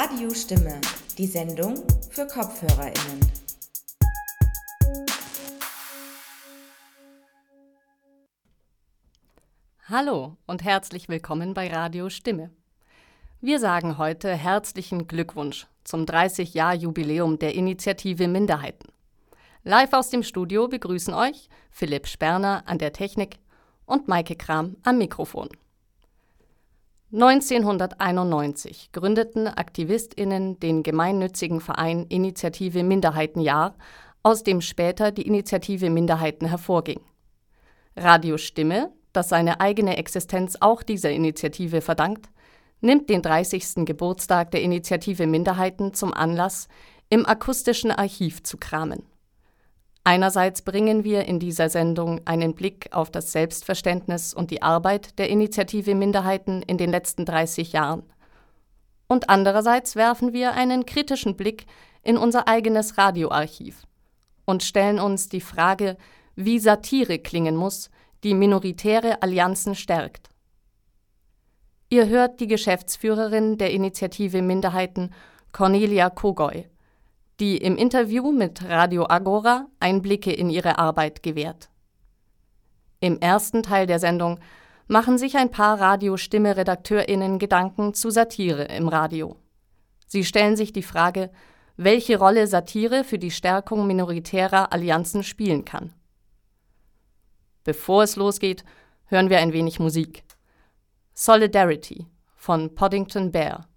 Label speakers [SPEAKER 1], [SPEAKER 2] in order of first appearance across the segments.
[SPEAKER 1] Radiostimme, die Sendung für KopfhörerInnen.
[SPEAKER 2] Hallo und herzlich willkommen bei Radio Stimme. Wir sagen heute herzlichen Glückwunsch zum 30-Jahr-Jubiläum der Initiative Minderheiten. Live aus dem Studio begrüßen euch Philipp Sperner an der Technik und Maike Kram am Mikrofon. 1991 gründeten AktivistInnen den gemeinnützigen Verein Initiative Minderheitenjahr, aus dem später die Initiative Minderheiten hervorging. Radio Stimme, das seine eigene Existenz auch dieser Initiative verdankt, nimmt den 30. Geburtstag der Initiative Minderheiten zum Anlass, im akustischen Archiv zu kramen. Einerseits bringen wir in dieser Sendung einen Blick auf das Selbstverständnis und die Arbeit der Initiative Minderheiten in den letzten 30 Jahren. Und andererseits werfen wir einen kritischen Blick in unser eigenes Radioarchiv und stellen uns die Frage, wie Satire klingen muss, die minoritäre Allianzen stärkt. Ihr hört die Geschäftsführerin der Initiative Minderheiten, Cornelia Kogoy die im Interview mit Radio Agora Einblicke in ihre Arbeit gewährt. Im ersten Teil der Sendung machen sich ein paar Radiostimme-RedakteurInnen Gedanken zu Satire im Radio. Sie stellen sich die Frage, welche Rolle Satire für die Stärkung minoritärer Allianzen spielen kann. Bevor es losgeht, hören wir ein wenig Musik. Solidarity von Poddington Bear.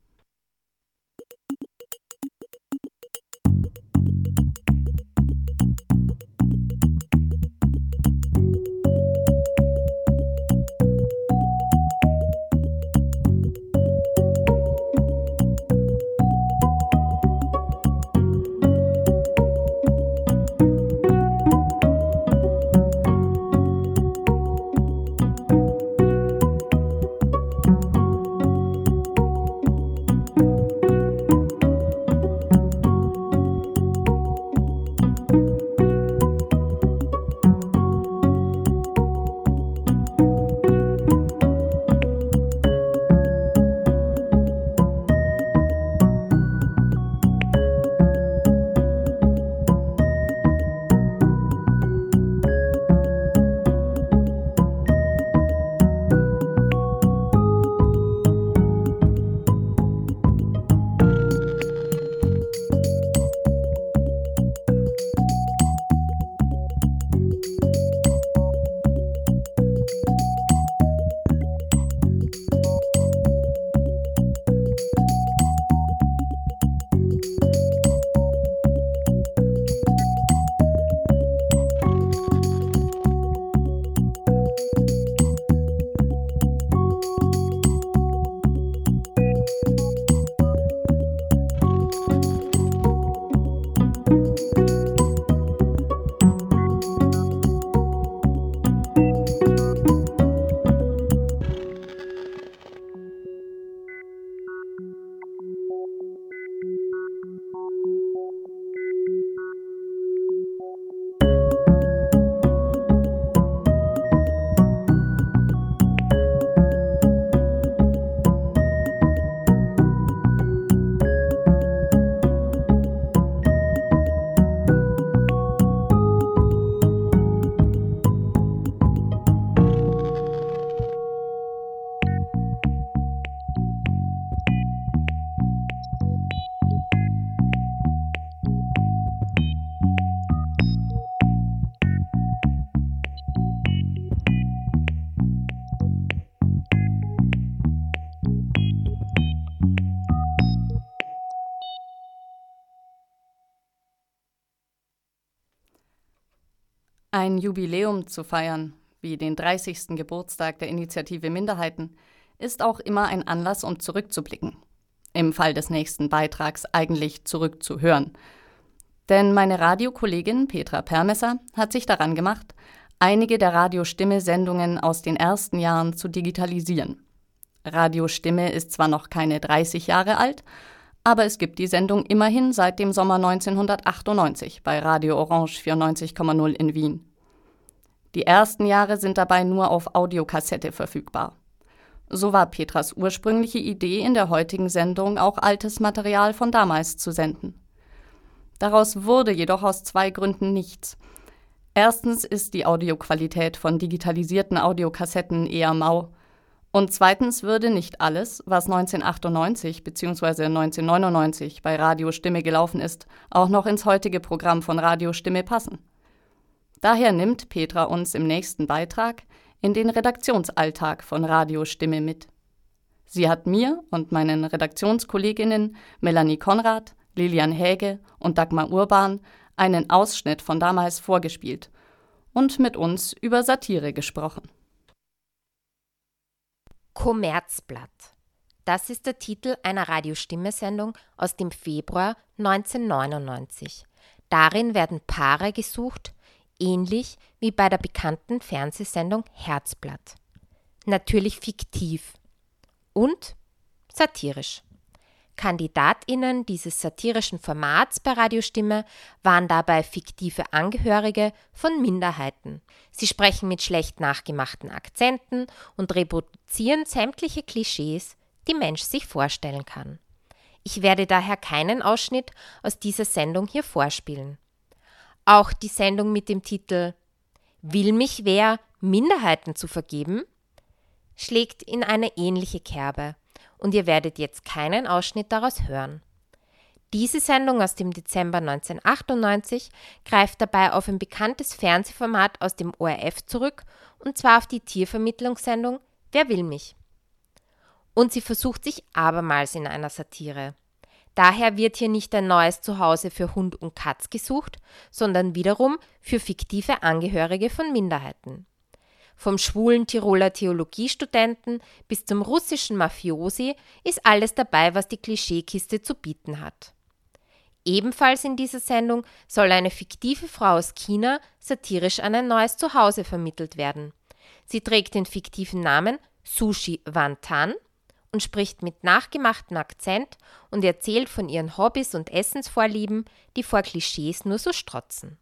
[SPEAKER 2] Ein Jubiläum zu feiern, wie den 30. Geburtstag der Initiative Minderheiten, ist auch immer ein Anlass, um zurückzublicken. Im Fall des nächsten Beitrags eigentlich zurückzuhören. Denn meine Radiokollegin Petra Permesser hat sich daran gemacht, einige der Radiostimme-Sendungen aus den ersten Jahren zu digitalisieren. Radiostimme ist zwar noch keine 30 Jahre alt, aber es gibt die Sendung immerhin seit dem Sommer 1998 bei Radio Orange 94,0 in Wien. Die ersten Jahre sind dabei nur auf Audiokassette verfügbar. So war Petras ursprüngliche Idee in der heutigen Sendung auch altes Material von damals zu senden. Daraus wurde jedoch aus zwei Gründen nichts. Erstens ist die Audioqualität von digitalisierten Audiokassetten eher mau. Und zweitens würde nicht alles, was 1998 bzw. 1999 bei Radio Stimme gelaufen ist, auch noch ins heutige Programm von Radio Stimme passen. Daher nimmt Petra uns im nächsten Beitrag in den Redaktionsalltag von Radio Stimme mit. Sie hat mir und meinen Redaktionskolleginnen Melanie Konrad, Lilian Häge und Dagmar Urban einen Ausschnitt von damals vorgespielt und mit uns über Satire gesprochen.
[SPEAKER 3] Kommerzblatt. Das ist der Titel einer Radiostimmesendung aus dem Februar 1999. Darin werden Paare gesucht, ähnlich wie bei der bekannten Fernsehsendung Herzblatt. Natürlich fiktiv und satirisch. Kandidatinnen dieses satirischen Formats bei Radiostimme waren dabei fiktive Angehörige von Minderheiten. Sie sprechen mit schlecht nachgemachten Akzenten und reproduzieren sämtliche Klischees, die Mensch sich vorstellen kann. Ich werde daher keinen Ausschnitt aus dieser Sendung hier vorspielen. Auch die Sendung mit dem Titel Will mich wer, Minderheiten zu vergeben? schlägt in eine ähnliche Kerbe und ihr werdet jetzt keinen Ausschnitt daraus hören. Diese Sendung aus dem Dezember 1998 greift dabei auf ein bekanntes Fernsehformat aus dem ORF zurück, und zwar auf die Tiervermittlungssendung Wer will mich? Und sie versucht sich abermals in einer Satire. Daher wird hier nicht ein neues Zuhause für Hund und Katz gesucht, sondern wiederum für fiktive Angehörige von Minderheiten. Vom schwulen Tiroler Theologiestudenten bis zum russischen Mafiosi ist alles dabei, was die Klischeekiste zu bieten hat. Ebenfalls in dieser Sendung soll eine fiktive Frau aus China satirisch an ein neues Zuhause vermittelt werden. Sie trägt den fiktiven Namen Sushi Wantan und spricht mit nachgemachtem Akzent und erzählt von ihren Hobbys und Essensvorlieben, die vor Klischees nur so strotzen.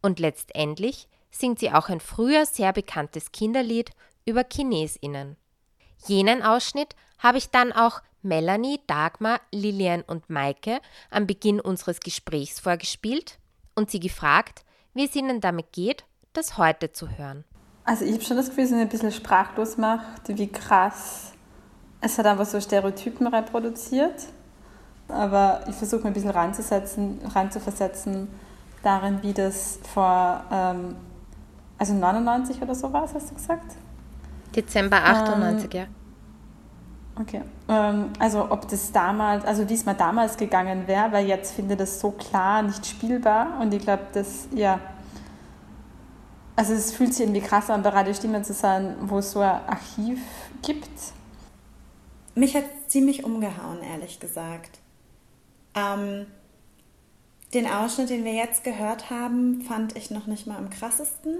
[SPEAKER 3] Und letztendlich singt sie auch ein früher sehr bekanntes Kinderlied über Chinesinnen. Jenen Ausschnitt habe ich dann auch Melanie, Dagmar, Lilian und Maike am Beginn unseres Gesprächs vorgespielt und sie gefragt, wie es ihnen damit geht, das heute zu hören.
[SPEAKER 4] Also ich habe schon das Gefühl, dass es ein bisschen sprachlos macht, wie krass es hat einfach so Stereotypen reproduziert. Aber ich versuche mir ein bisschen reinzusetzen, reinzuversetzen darin, wie das vor, ähm, also 99 oder so war, hast du gesagt?
[SPEAKER 3] Dezember 98, ähm, ja.
[SPEAKER 4] Okay. Ähm, also ob das damals, also wie es mal damals gegangen wäre, weil jetzt finde ich das so klar nicht spielbar und ich glaube, dass, ja, also es fühlt sich irgendwie krass an, bei Radio Stimme zu sein, wo es so ein Archiv gibt
[SPEAKER 1] mich hat ziemlich umgehauen, ehrlich gesagt. Ähm, den Ausschnitt, den wir jetzt gehört haben, fand ich noch nicht mal am krassesten.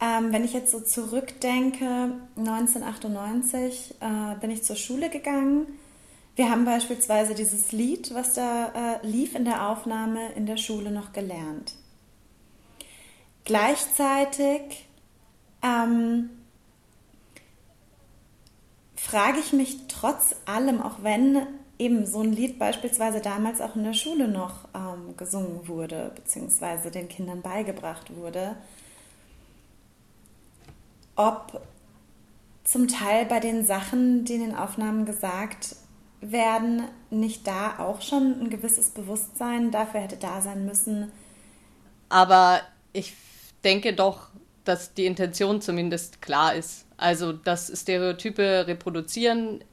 [SPEAKER 1] Ähm, wenn ich jetzt so zurückdenke, 1998 äh, bin ich zur Schule gegangen. Wir haben beispielsweise dieses Lied, was da äh, lief in der Aufnahme in der Schule noch gelernt. Gleichzeitig ähm, frage ich mich trotz allem, auch wenn eben so ein Lied beispielsweise damals auch in der Schule noch ähm, gesungen wurde, beziehungsweise den Kindern beigebracht wurde, ob zum Teil bei den Sachen, die in den Aufnahmen gesagt werden, nicht da auch schon ein gewisses Bewusstsein dafür hätte da sein müssen.
[SPEAKER 2] Aber ich denke doch, dass die Intention zumindest klar ist. Also das Stereotype reproduzieren,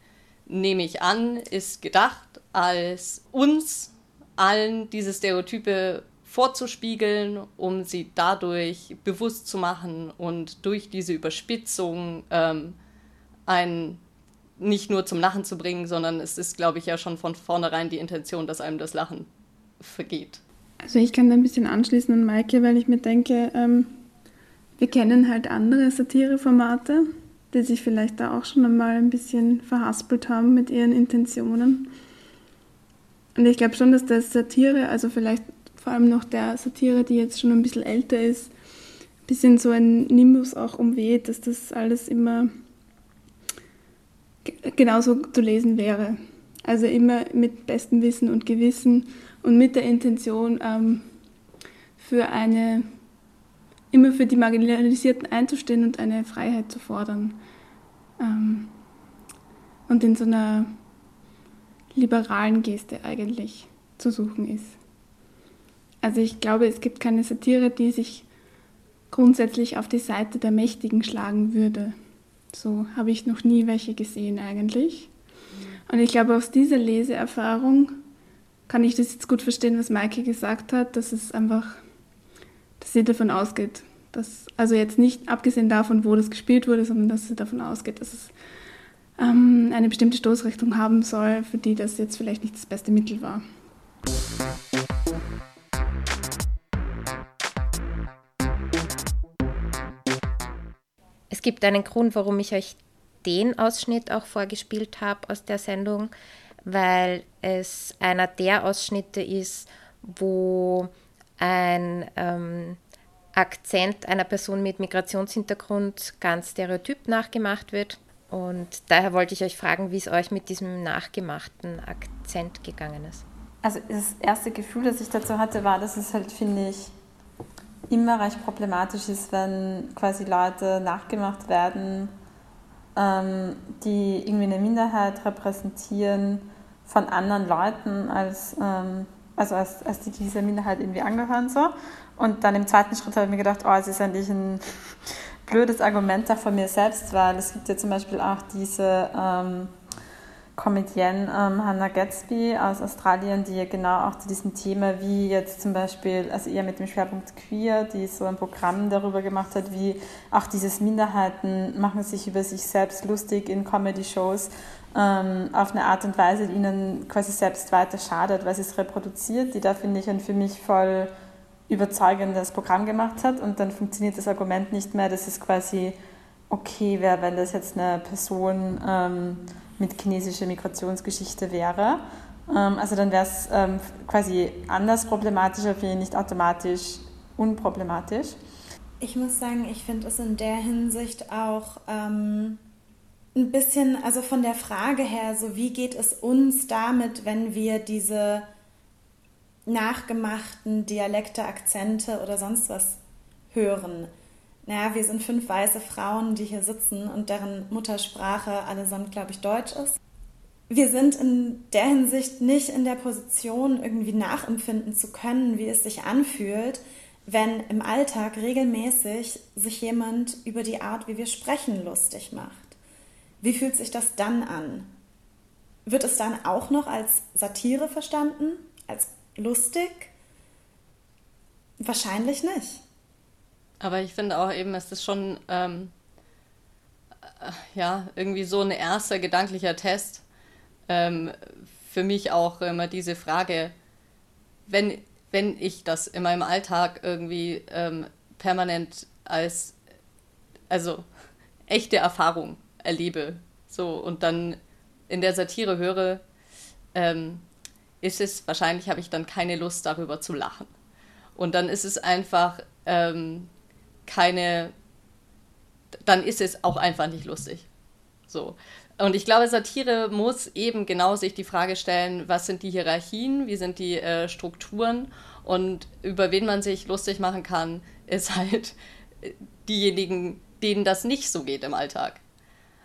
[SPEAKER 2] nehme ich an, ist gedacht, als uns allen diese Stereotype vorzuspiegeln, um sie dadurch bewusst zu machen und durch diese Überspitzung ähm, einen nicht nur zum Lachen zu bringen, sondern es ist, glaube ich, ja schon von vornherein die Intention, dass einem das Lachen vergeht.
[SPEAKER 5] Also ich kann da ein bisschen anschließen an Maike, weil ich mir denke, ähm, wir kennen halt andere Satireformate, die sich vielleicht da auch schon einmal ein bisschen verhaspelt haben mit ihren Intentionen. Und ich glaube schon, dass das Satire, also vielleicht vor allem noch der Satire, die jetzt schon ein bisschen älter ist, ein bisschen so ein Nimbus auch umweht, dass das alles immer genauso zu lesen wäre. Also immer mit bestem Wissen und Gewissen und mit der Intention, ähm, für eine, immer für die Marginalisierten einzustehen und eine Freiheit zu fordern. Ähm, und in so einer liberalen Geste eigentlich zu suchen ist. Also ich glaube, es gibt keine Satire, die sich grundsätzlich auf die Seite der Mächtigen schlagen würde. So habe ich noch nie welche gesehen eigentlich. Und ich glaube, aus dieser Leseerfahrung kann ich das jetzt gut verstehen, was Maike gesagt hat, dass es einfach, dass sie davon ausgeht, dass, also jetzt nicht abgesehen davon, wo das gespielt wurde, sondern dass sie davon ausgeht, dass es ähm, eine bestimmte Stoßrichtung haben soll, für die das jetzt vielleicht nicht das beste Mittel war.
[SPEAKER 3] Es gibt einen Grund, warum ich euch den Ausschnitt auch vorgespielt habe aus der Sendung, weil es einer der Ausschnitte ist, wo ein ähm, Akzent einer Person mit Migrationshintergrund ganz stereotyp nachgemacht wird. Und daher wollte ich euch fragen, wie es euch mit diesem nachgemachten Akzent gegangen ist.
[SPEAKER 4] Also das erste Gefühl, das ich dazu hatte, war, dass es halt, finde ich, immer recht problematisch ist, wenn quasi Leute nachgemacht werden, ähm, die irgendwie eine Minderheit repräsentieren von anderen Leuten als, ähm, also als, als die dieser Minderheit irgendwie angehören so. Und dann im zweiten Schritt habe ich mir gedacht, oh, es ist eigentlich ein blödes Argument da von mir selbst, weil es gibt ja zum Beispiel auch diese ähm, Comedienne ähm, Hannah Gatsby aus Australien, die ja genau auch zu diesem Thema, wie jetzt zum Beispiel, also eher mit dem Schwerpunkt Queer, die so ein Programm darüber gemacht hat, wie auch dieses Minderheiten machen sich über sich selbst lustig in Comedy-Shows ähm, auf eine Art und Weise, die ihnen quasi selbst weiter schadet, weil sie es reproduziert, die da finde ich ein für mich voll überzeugendes Programm gemacht hat und dann funktioniert das Argument nicht mehr, dass es quasi okay wäre, wenn das jetzt eine Person ähm, mit chinesischer Migrationsgeschichte wäre. Ähm, also dann wäre es ähm, quasi anders problematisch, aber nicht automatisch unproblematisch.
[SPEAKER 1] Ich muss sagen, ich finde es in der Hinsicht auch ähm, ein bisschen, also von der Frage her, so wie geht es uns damit, wenn wir diese nachgemachten Dialekte, Akzente oder sonst was hören? naja, wir sind fünf weiße Frauen, die hier sitzen und deren Muttersprache allesamt, glaube ich, Deutsch ist. Wir sind in der Hinsicht nicht in der Position, irgendwie nachempfinden zu können, wie es sich anfühlt, wenn im Alltag regelmäßig sich jemand über die Art, wie wir sprechen, lustig macht. Wie fühlt sich das dann an? Wird es dann auch noch als Satire verstanden? Als lustig? Wahrscheinlich nicht.
[SPEAKER 2] Aber ich finde auch eben, es ist schon ähm, äh, ja irgendwie so ein erster gedanklicher Test. Ähm, für mich auch immer diese Frage, wenn, wenn ich das in meinem Alltag irgendwie ähm, permanent als also echte Erfahrung erlebe, so und dann in der Satire höre, ähm, ist es wahrscheinlich habe ich dann keine Lust darüber zu lachen. Und dann ist es einfach ähm, keine, dann ist es auch einfach nicht lustig. So. Und ich glaube, Satire muss eben genau sich die Frage stellen, was sind die Hierarchien, wie sind die äh, Strukturen und über wen man sich lustig machen kann, ist halt äh, diejenigen, denen das nicht so geht im Alltag.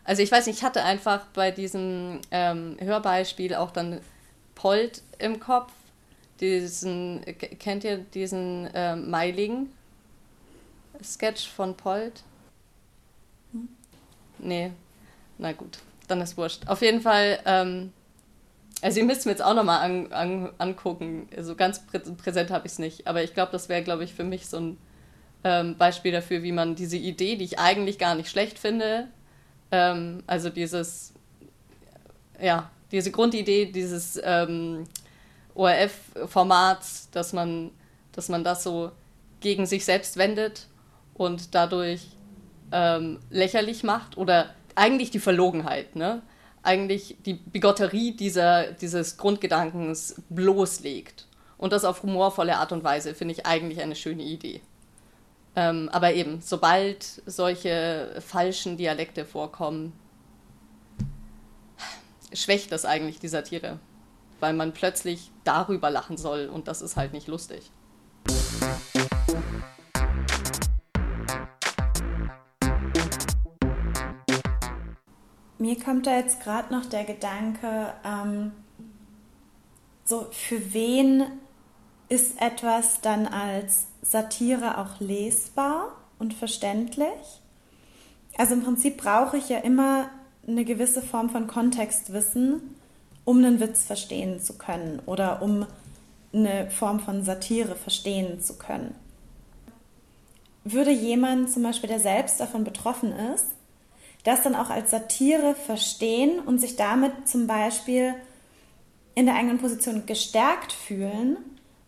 [SPEAKER 2] Also ich weiß nicht, ich hatte einfach bei diesem ähm, Hörbeispiel auch dann Polt im Kopf. Diesen, kennt ihr diesen äh, Meiling? Sketch von Polt? Hm? Nee. Na gut, dann ist wurscht. Auf jeden Fall, ähm, also ihr müsst mir jetzt auch nochmal an, an, angucken. So also ganz prä präsent habe ich es nicht. Aber ich glaube, das wäre, glaube ich, für mich so ein ähm, Beispiel dafür, wie man diese Idee, die ich eigentlich gar nicht schlecht finde, ähm, also dieses, ja, diese Grundidee dieses ähm, ORF-Formats, dass man, dass man das so gegen sich selbst wendet und dadurch ähm, lächerlich macht oder eigentlich die Verlogenheit, ne? eigentlich die Bigotterie dieser, dieses Grundgedankens bloßlegt. Und das auf humorvolle Art und Weise finde ich eigentlich eine schöne Idee. Ähm, aber eben, sobald solche falschen Dialekte vorkommen, schwächt das eigentlich die Satire, weil man plötzlich darüber lachen soll und das ist halt nicht lustig.
[SPEAKER 1] Mir kommt da jetzt gerade noch der Gedanke, ähm, so für wen ist etwas dann als Satire auch lesbar und verständlich? Also im Prinzip brauche ich ja immer eine gewisse Form von Kontextwissen, um einen Witz verstehen zu können oder um eine Form von Satire verstehen zu können. Würde jemand zum Beispiel, der selbst davon betroffen ist, das dann auch als Satire verstehen und sich damit zum Beispiel in der eigenen Position gestärkt fühlen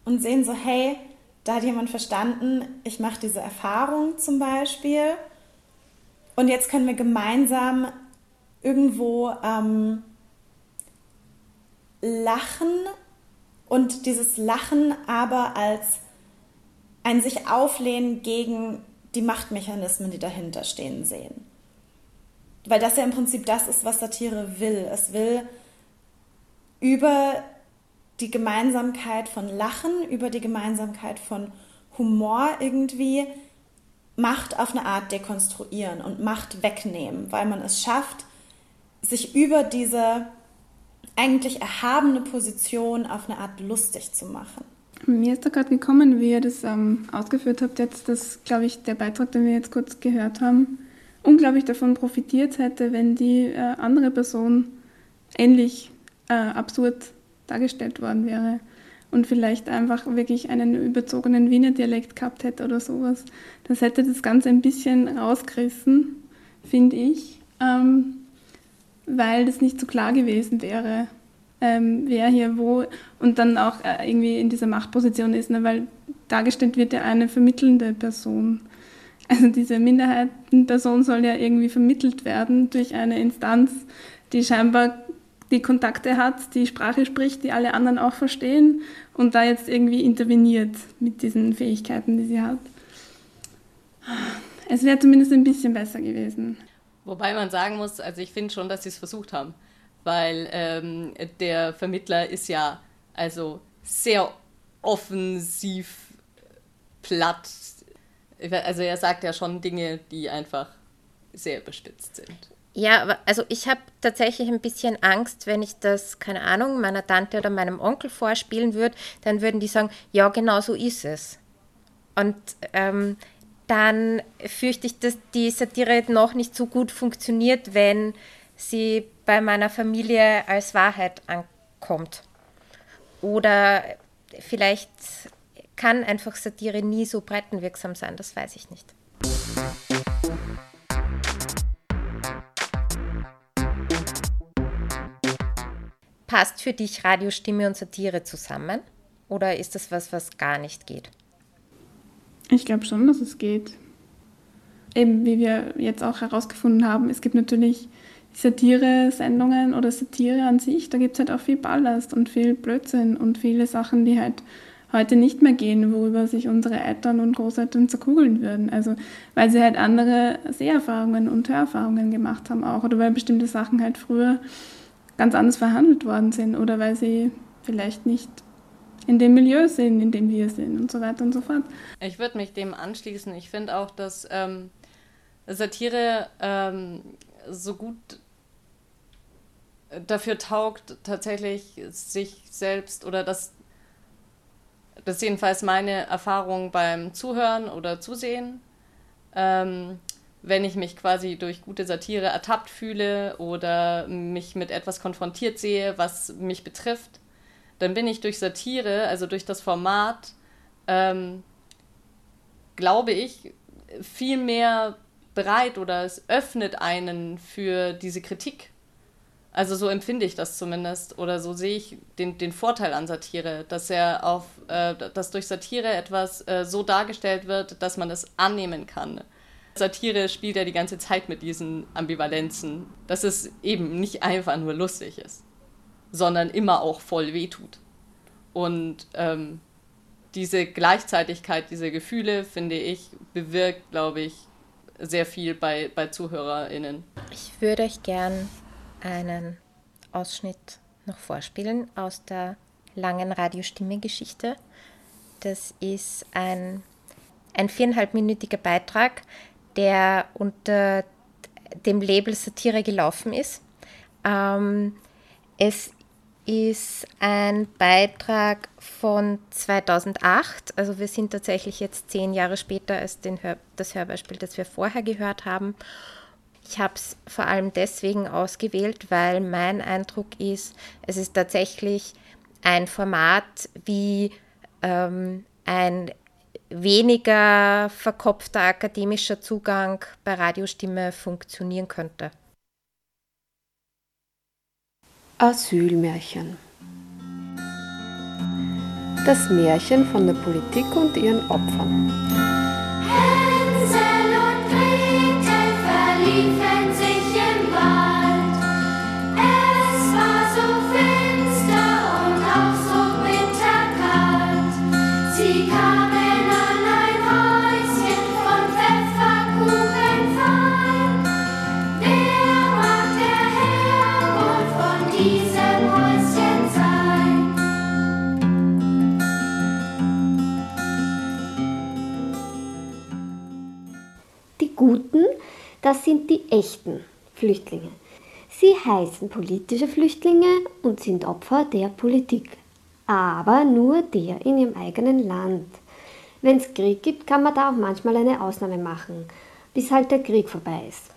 [SPEAKER 1] und sehen so, hey, da hat jemand verstanden, ich mache diese Erfahrung zum Beispiel und jetzt können wir gemeinsam irgendwo ähm, lachen und dieses Lachen aber als ein sich auflehnen gegen die Machtmechanismen, die dahinter stehen, sehen. Weil das ja im Prinzip das ist, was Satire will. Es will über die Gemeinsamkeit von Lachen, über die Gemeinsamkeit von Humor irgendwie Macht auf eine Art dekonstruieren und Macht wegnehmen, weil man es schafft, sich über diese eigentlich erhabene Position auf eine Art lustig zu machen.
[SPEAKER 5] Mir ist da gerade gekommen, wie ihr das ähm, ausgeführt habt, jetzt, dass, glaube ich, der Beitrag, den wir jetzt kurz gehört haben, unglaublich davon profitiert hätte, wenn die äh, andere Person ähnlich äh, absurd dargestellt worden wäre und vielleicht einfach wirklich einen überzogenen Wiener Dialekt gehabt hätte oder sowas. Das hätte das Ganze ein bisschen rausgerissen, finde ich. Ähm, weil das nicht so klar gewesen wäre, ähm, wer hier wo und dann auch äh, irgendwie in dieser Machtposition ist, ne? weil dargestellt wird ja eine vermittelnde Person. Also diese Minderheitenperson soll ja irgendwie vermittelt werden durch eine Instanz, die scheinbar die Kontakte hat, die Sprache spricht, die alle anderen auch verstehen und da jetzt irgendwie interveniert mit diesen Fähigkeiten, die sie hat. Es wäre zumindest ein bisschen besser gewesen.
[SPEAKER 2] Wobei man sagen muss, also ich finde schon, dass sie es versucht haben, weil ähm, der Vermittler ist ja also sehr offensiv platt. Also er sagt ja schon Dinge, die einfach sehr überspitzt sind.
[SPEAKER 3] Ja, also ich habe tatsächlich ein bisschen Angst, wenn ich das, keine Ahnung, meiner Tante oder meinem Onkel vorspielen würde, dann würden die sagen, ja, genau so ist es. Und ähm, dann fürchte ich, dass die Satire noch nicht so gut funktioniert, wenn sie bei meiner Familie als Wahrheit ankommt. Oder vielleicht kann einfach Satire nie so breitenwirksam sein, das weiß ich nicht. Passt für dich Radiostimme und Satire zusammen? Oder ist das was, was gar nicht geht?
[SPEAKER 5] Ich glaube schon, dass es geht. Eben wie wir jetzt auch herausgefunden haben, es gibt natürlich Satire-Sendungen oder Satire an sich, da gibt es halt auch viel Ballast und viel Blödsinn und viele Sachen, die halt heute nicht mehr gehen, worüber sich unsere Eltern und Großeltern zerkugeln würden. Also weil sie halt andere Seherfahrungen und Hörerfahrungen gemacht haben auch oder weil bestimmte Sachen halt früher ganz anders verhandelt worden sind oder weil sie vielleicht nicht in dem Milieu sind, in dem wir sind und so weiter und so fort.
[SPEAKER 2] Ich würde mich dem anschließen. Ich finde auch, dass ähm, Satire ähm, so gut dafür taugt, tatsächlich sich selbst oder das, das ist jedenfalls meine Erfahrung beim Zuhören oder Zusehen. Ähm, wenn ich mich quasi durch gute Satire ertappt fühle oder mich mit etwas konfrontiert sehe, was mich betrifft, dann bin ich durch Satire, also durch das Format, ähm, glaube ich, viel mehr bereit oder es öffnet einen für diese Kritik. Also so empfinde ich das zumindest oder so sehe ich den, den Vorteil an Satire, dass er auf, äh, dass durch Satire etwas äh, so dargestellt wird, dass man es annehmen kann. Satire spielt ja die ganze Zeit mit diesen Ambivalenzen, dass es eben nicht einfach nur lustig ist sondern immer auch voll wehtut. Und ähm, diese Gleichzeitigkeit, diese Gefühle, finde ich, bewirkt, glaube ich, sehr viel bei, bei ZuhörerInnen.
[SPEAKER 3] Ich würde euch gern einen Ausschnitt noch vorspielen aus der langen Radiostimme-Geschichte. Das ist ein, ein viereinhalbminütiger Beitrag, der unter dem Label Satire gelaufen ist. Ähm, es ist ein Beitrag von 2008, also wir sind tatsächlich jetzt zehn Jahre später als Hör das Hörbeispiel, das wir vorher gehört haben. Ich habe es vor allem deswegen ausgewählt, weil mein Eindruck ist, es ist tatsächlich ein Format wie ähm, ein weniger verkopfter akademischer Zugang bei Radiostimme funktionieren könnte.
[SPEAKER 6] Asylmärchen. Das Märchen von der Politik und ihren Opfern.
[SPEAKER 7] Hänsel und Gretel verliefen sich
[SPEAKER 8] das sind die echten Flüchtlinge. Sie heißen politische Flüchtlinge und sind Opfer der Politik. Aber nur der in ihrem eigenen Land. Wenn es Krieg gibt, kann man da auch manchmal eine Ausnahme machen, bis halt der Krieg vorbei ist.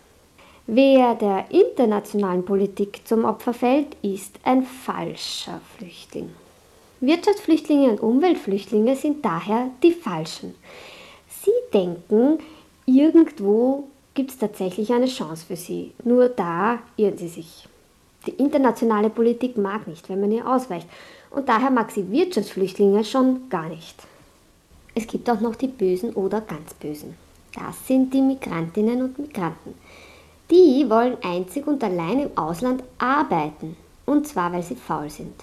[SPEAKER 8] Wer der internationalen Politik zum Opfer fällt, ist ein falscher Flüchtling. Wirtschaftsflüchtlinge und Umweltflüchtlinge sind daher die Falschen. Sie denken, irgendwo gibt es tatsächlich eine Chance für sie. Nur da irren sie sich. Die internationale Politik mag nicht, wenn man ihr ausweicht. Und daher mag sie Wirtschaftsflüchtlinge schon gar nicht. Es gibt auch noch die Bösen oder ganz Bösen. Das sind die Migrantinnen und Migranten. Die wollen einzig und allein im Ausland arbeiten. Und zwar, weil sie faul sind.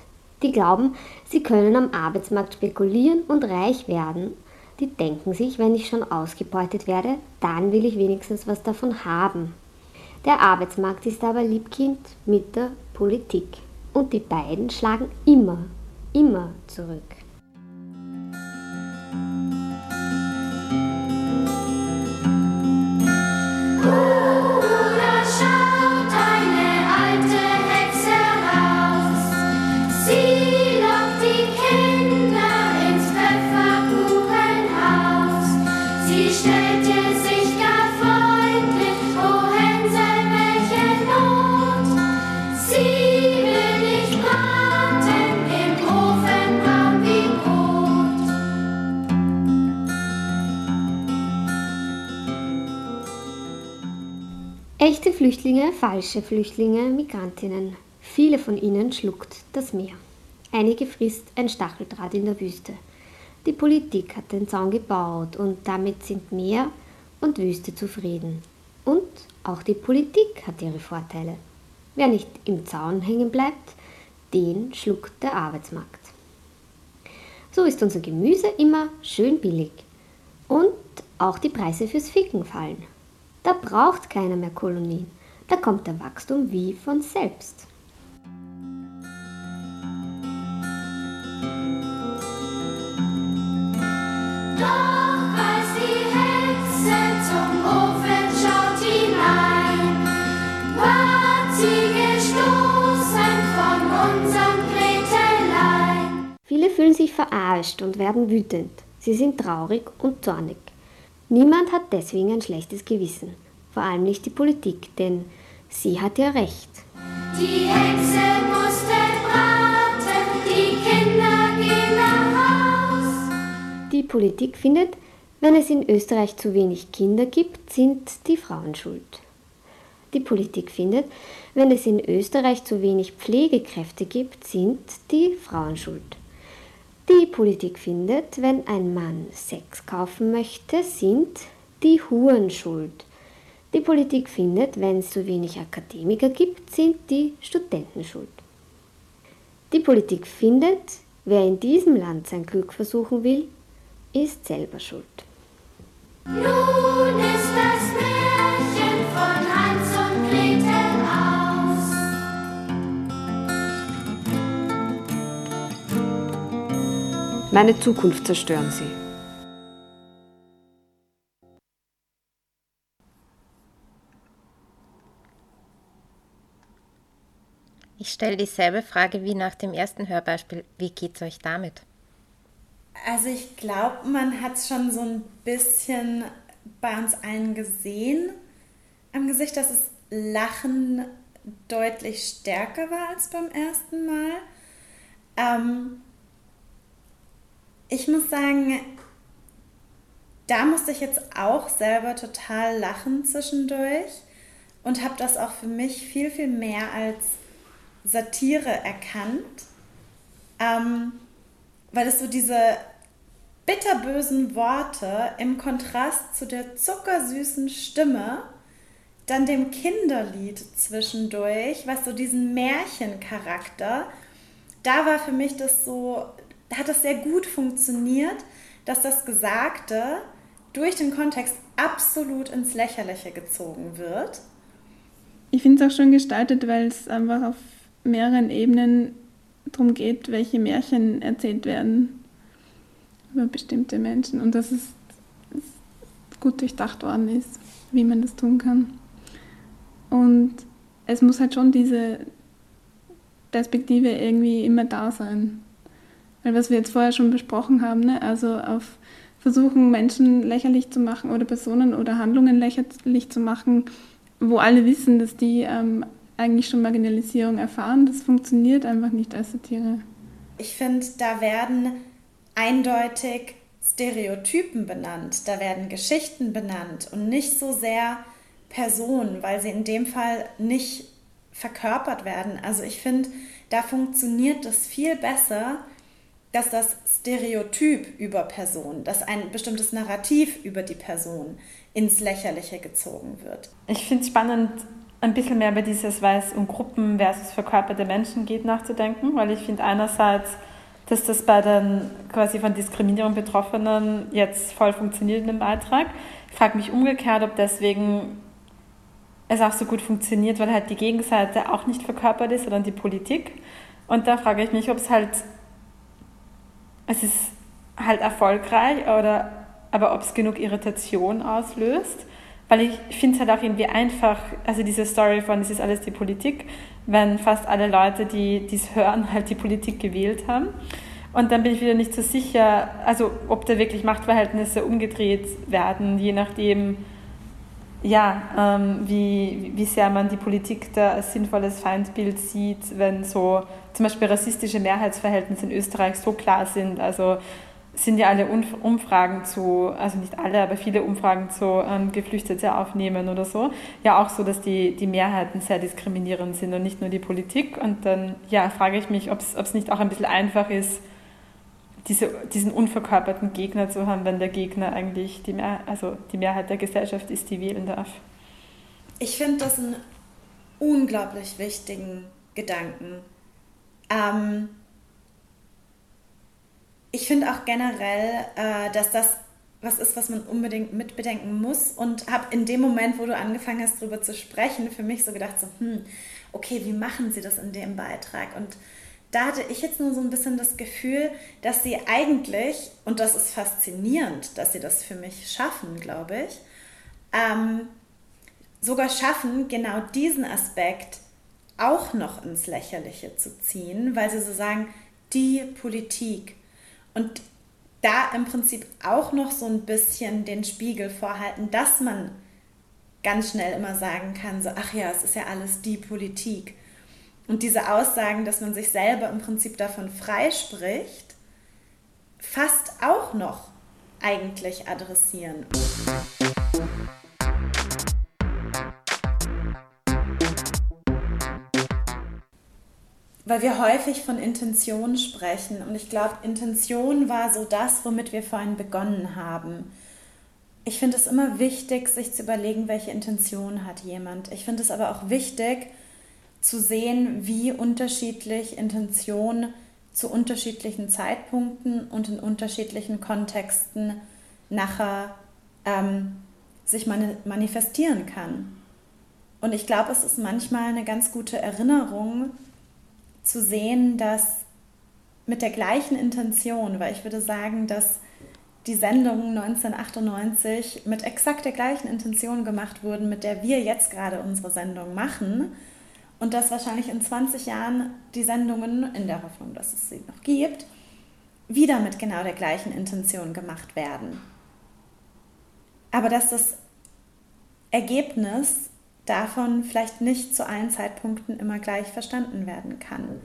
[SPEAKER 8] Die glauben, sie können am Arbeitsmarkt spekulieren und reich werden. Die denken sich, wenn ich schon ausgebeutet werde, dann will ich wenigstens was davon haben. Der Arbeitsmarkt ist aber Liebkind mit der Politik. Und die beiden schlagen immer, immer zurück. Echte Flüchtlinge, falsche Flüchtlinge, Migrantinnen. Viele von ihnen schluckt das Meer. Einige frisst ein Stacheldraht in der Wüste. Die Politik hat den Zaun gebaut und damit sind Meer und Wüste zufrieden. Und auch die Politik hat ihre Vorteile. Wer nicht im Zaun hängen bleibt, den schluckt der Arbeitsmarkt. So ist unser Gemüse immer schön billig. Und auch die Preise fürs Ficken fallen. Da braucht keiner mehr Kolonien. Da kommt der Wachstum wie von selbst.
[SPEAKER 7] Doch als die Hexe zum Ofen schaut hinein, ward sie gestoßen von unserem Gretelein.
[SPEAKER 8] Viele fühlen sich verarscht und werden wütend. Sie sind traurig und zornig. Niemand hat deswegen ein schlechtes Gewissen. Vor allem nicht die Politik, denn sie hat ja recht.
[SPEAKER 7] Die Hexe musste braten, die Kinder gehen nach Haus.
[SPEAKER 8] Die Politik findet, wenn es in Österreich zu wenig Kinder gibt, sind die Frauen schuld. Die Politik findet, wenn es in Österreich zu wenig Pflegekräfte gibt, sind die Frauen schuld. Die Politik findet, wenn ein Mann Sex kaufen möchte, sind die Huren schuld. Die Politik findet, wenn es zu wenig Akademiker gibt, sind die Studenten schuld. Die Politik findet, wer in diesem Land sein Glück versuchen will, ist selber schuld.
[SPEAKER 7] Nun ist das
[SPEAKER 6] Meine Zukunft zerstören sie.
[SPEAKER 3] Ich stelle dieselbe Frage wie nach dem ersten Hörbeispiel. Wie geht's euch damit?
[SPEAKER 1] Also ich glaube, man hat es schon so ein bisschen bei uns allen gesehen am Gesicht, dass das Lachen deutlich stärker war als beim ersten Mal. Ähm, ich muss sagen, da musste ich jetzt auch selber total lachen zwischendurch und habe das auch für mich viel, viel mehr als Satire erkannt, ähm, weil es so diese bitterbösen Worte im Kontrast zu der zuckersüßen Stimme, dann dem Kinderlied zwischendurch, was so diesen Märchencharakter, da war für mich das so, hat das sehr gut funktioniert, dass das Gesagte durch den Kontext absolut ins Lächerliche gezogen wird.
[SPEAKER 5] Ich finde es auch schön gestaltet, weil es einfach auf mehreren Ebenen darum geht, welche Märchen erzählt werden über bestimmte Menschen und dass es gut durchdacht worden ist, wie man das tun kann. Und es muss halt schon diese Perspektive irgendwie immer da sein. Weil was wir jetzt vorher schon besprochen haben, ne? also auf versuchen, Menschen lächerlich zu machen oder Personen oder Handlungen lächerlich zu machen, wo alle wissen, dass die ähm, eigentlich schon Marginalisierung erfahren, das funktioniert einfach nicht als Satire.
[SPEAKER 1] Ich finde, da werden eindeutig Stereotypen benannt, da werden Geschichten benannt und nicht so sehr Personen, weil sie in dem Fall nicht verkörpert werden. Also ich finde, da funktioniert das viel besser, dass das Stereotyp über Person, dass ein bestimmtes Narrativ über die Person ins Lächerliche gezogen wird.
[SPEAKER 4] Ich finde es spannend, ein bisschen mehr über dieses, weil es um Gruppen versus verkörperte Menschen geht, nachzudenken, weil ich finde einerseits, dass das bei den quasi von Diskriminierung Betroffenen jetzt voll funktioniert in dem Beitrag. Ich frage mich umgekehrt, ob deswegen es auch so gut funktioniert, weil halt die Gegenseite auch nicht verkörpert ist, sondern die Politik. Und da frage ich mich, ob es halt, es ist halt erfolgreich, oder, aber ob es genug Irritation auslöst. Weil ich finde es halt auch irgendwie einfach, also diese Story von, es ist alles die Politik, wenn fast alle Leute, die dies hören, halt die Politik gewählt haben. Und dann bin ich wieder nicht so sicher, also ob da wirklich Machtverhältnisse umgedreht werden, je nachdem, ja, ähm, wie, wie sehr man die Politik da als sinnvolles Feindbild sieht, wenn so zum Beispiel rassistische Mehrheitsverhältnisse in Österreich so klar sind. Also sind ja alle Umfragen zu, also nicht alle, aber viele Umfragen zu ähm, Geflüchtete aufnehmen oder so, ja auch so, dass die, die Mehrheiten sehr diskriminierend sind und nicht nur die Politik. Und dann ja, frage ich mich, ob es nicht auch ein bisschen einfach ist, diese, diesen unverkörperten Gegner zu haben, wenn der Gegner eigentlich die, Mehr, also die Mehrheit der Gesellschaft ist, die wählen darf.
[SPEAKER 1] Ich finde das einen unglaublich wichtigen Gedanken. Ähm, ich finde auch generell, äh, dass das was ist, was man unbedingt mitbedenken muss und habe in dem Moment, wo du angefangen hast, darüber zu sprechen, für mich so gedacht, so, hm, okay, wie machen sie das in dem Beitrag? Und da hatte ich jetzt nur so ein bisschen das Gefühl, dass sie eigentlich, und das ist faszinierend, dass sie das für mich schaffen, glaube ich, ähm, sogar schaffen, genau diesen Aspekt auch noch ins Lächerliche zu ziehen, weil sie so sagen, die Politik, und da im Prinzip auch noch so ein bisschen den Spiegel vorhalten, dass man ganz schnell immer sagen kann, so, ach ja, es ist ja alles die Politik. Und diese Aussagen, dass man sich selber im Prinzip davon freispricht, fast auch noch eigentlich adressieren. Weil wir häufig von Intention sprechen. Und ich glaube, Intention war so das, womit wir vorhin begonnen haben. Ich finde es immer wichtig, sich zu überlegen, welche Intention hat jemand. Ich finde es aber auch wichtig zu sehen, wie unterschiedlich Intention zu unterschiedlichen Zeitpunkten und in unterschiedlichen Kontexten nachher ähm, sich manifestieren kann. Und ich glaube, es ist manchmal eine ganz gute Erinnerung, zu sehen, dass mit der gleichen Intention, weil ich würde sagen, dass die Sendungen 1998 mit exakt der gleichen Intention gemacht wurden, mit der wir jetzt gerade unsere Sendung machen. Und dass wahrscheinlich in 20 Jahren die Sendungen, in der Hoffnung, dass es sie noch gibt, wieder mit genau der gleichen Intention gemacht werden. Aber dass das Ergebnis davon vielleicht nicht zu allen Zeitpunkten immer gleich verstanden werden kann.